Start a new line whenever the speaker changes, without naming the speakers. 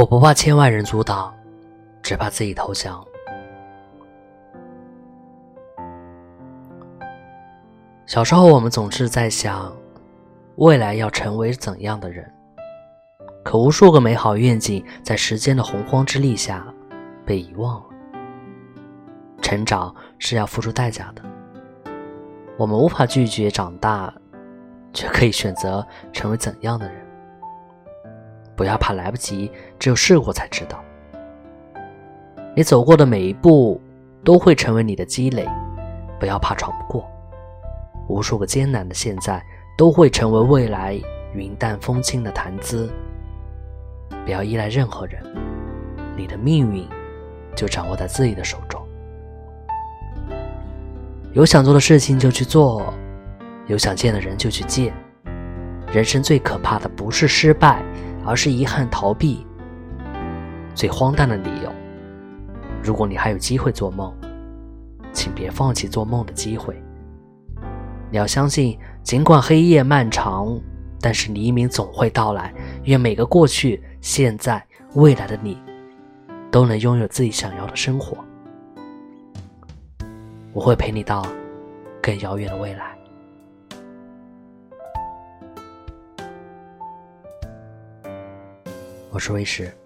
我不怕千万人阻挡，只怕自己投降。小时候，我们总是在想，未来要成为怎样的人。可无数个美好愿景，在时间的洪荒之力下被遗忘了。成长是要付出代价的，我们无法拒绝长大，却可以选择成为怎样的人。不要怕来不及，只有试过才知道。你走过的每一步都会成为你的积累，不要怕闯不过。无数个艰难的现在都会成为未来云淡风轻的谈资。不要依赖任何人，你的命运就掌握在自己的手中。有想做的事情就去做，有想见的人就去见。人生最可怕的不是失败，而是遗憾逃避。最荒诞的理由，如果你还有机会做梦，请别放弃做梦的机会。你要相信，尽管黑夜漫长，但是黎明总会到来。愿每个过去。现在、未来的你，都能拥有自己想要的生活。我会陪你到更遥远的未来。我是魏石。